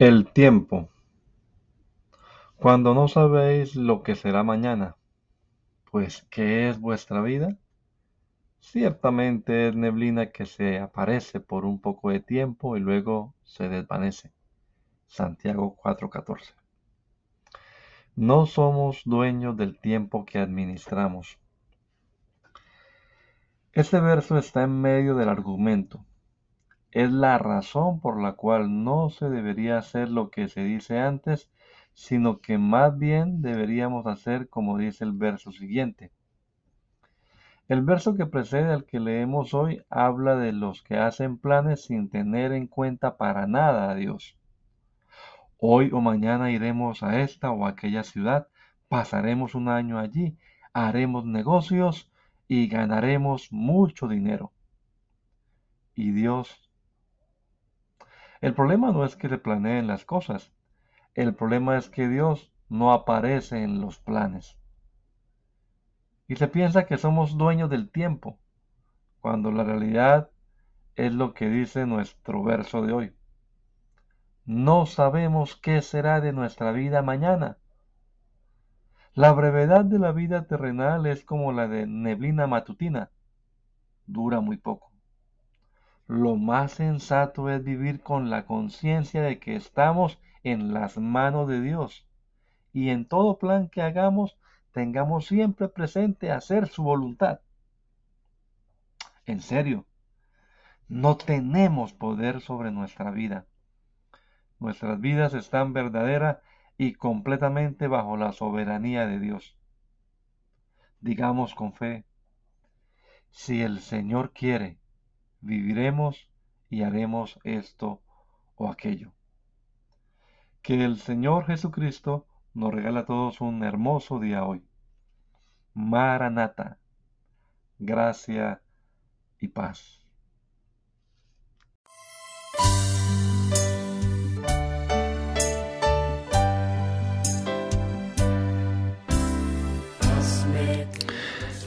El tiempo. Cuando no sabéis lo que será mañana, pues ¿qué es vuestra vida? Ciertamente es neblina que se aparece por un poco de tiempo y luego se desvanece. Santiago 4:14. No somos dueños del tiempo que administramos. Este verso está en medio del argumento es la razón por la cual no se debería hacer lo que se dice antes, sino que más bien deberíamos hacer como dice el verso siguiente. El verso que precede al que leemos hoy habla de los que hacen planes sin tener en cuenta para nada a Dios. Hoy o mañana iremos a esta o aquella ciudad, pasaremos un año allí, haremos negocios y ganaremos mucho dinero. Y Dios el problema no es que se planeen las cosas, el problema es que Dios no aparece en los planes. Y se piensa que somos dueños del tiempo, cuando la realidad es lo que dice nuestro verso de hoy. No sabemos qué será de nuestra vida mañana. La brevedad de la vida terrenal es como la de neblina matutina. Dura muy poco. Lo más sensato es vivir con la conciencia de que estamos en las manos de Dios y en todo plan que hagamos tengamos siempre presente hacer su voluntad. En serio, no tenemos poder sobre nuestra vida. Nuestras vidas están verdadera y completamente bajo la soberanía de Dios. Digamos con fe, si el Señor quiere, viviremos y haremos esto o aquello. Que el Señor Jesucristo nos regala a todos un hermoso día hoy. Maranata, gracia y paz.